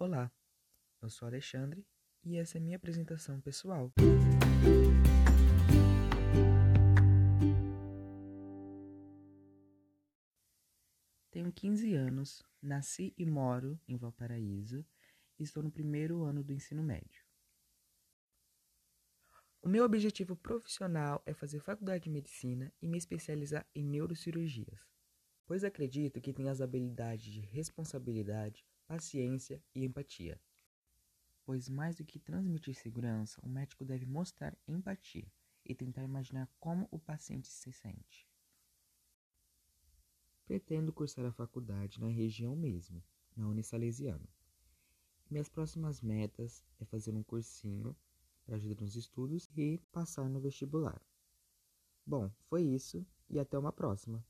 Olá, eu sou Alexandre e essa é minha apresentação pessoal. Tenho 15 anos, nasci e moro em Valparaíso e estou no primeiro ano do ensino médio. O meu objetivo profissional é fazer faculdade de medicina e me especializar em neurocirurgias, pois acredito que tenho as habilidades de responsabilidade, paciência e empatia. Pois mais do que transmitir segurança, o médico deve mostrar empatia e tentar imaginar como o paciente se sente. Pretendo cursar a faculdade na região mesmo, na Unisalesiano. Minhas próximas metas é fazer um cursinho para ajudar nos estudos e passar no vestibular. Bom, foi isso e até uma próxima.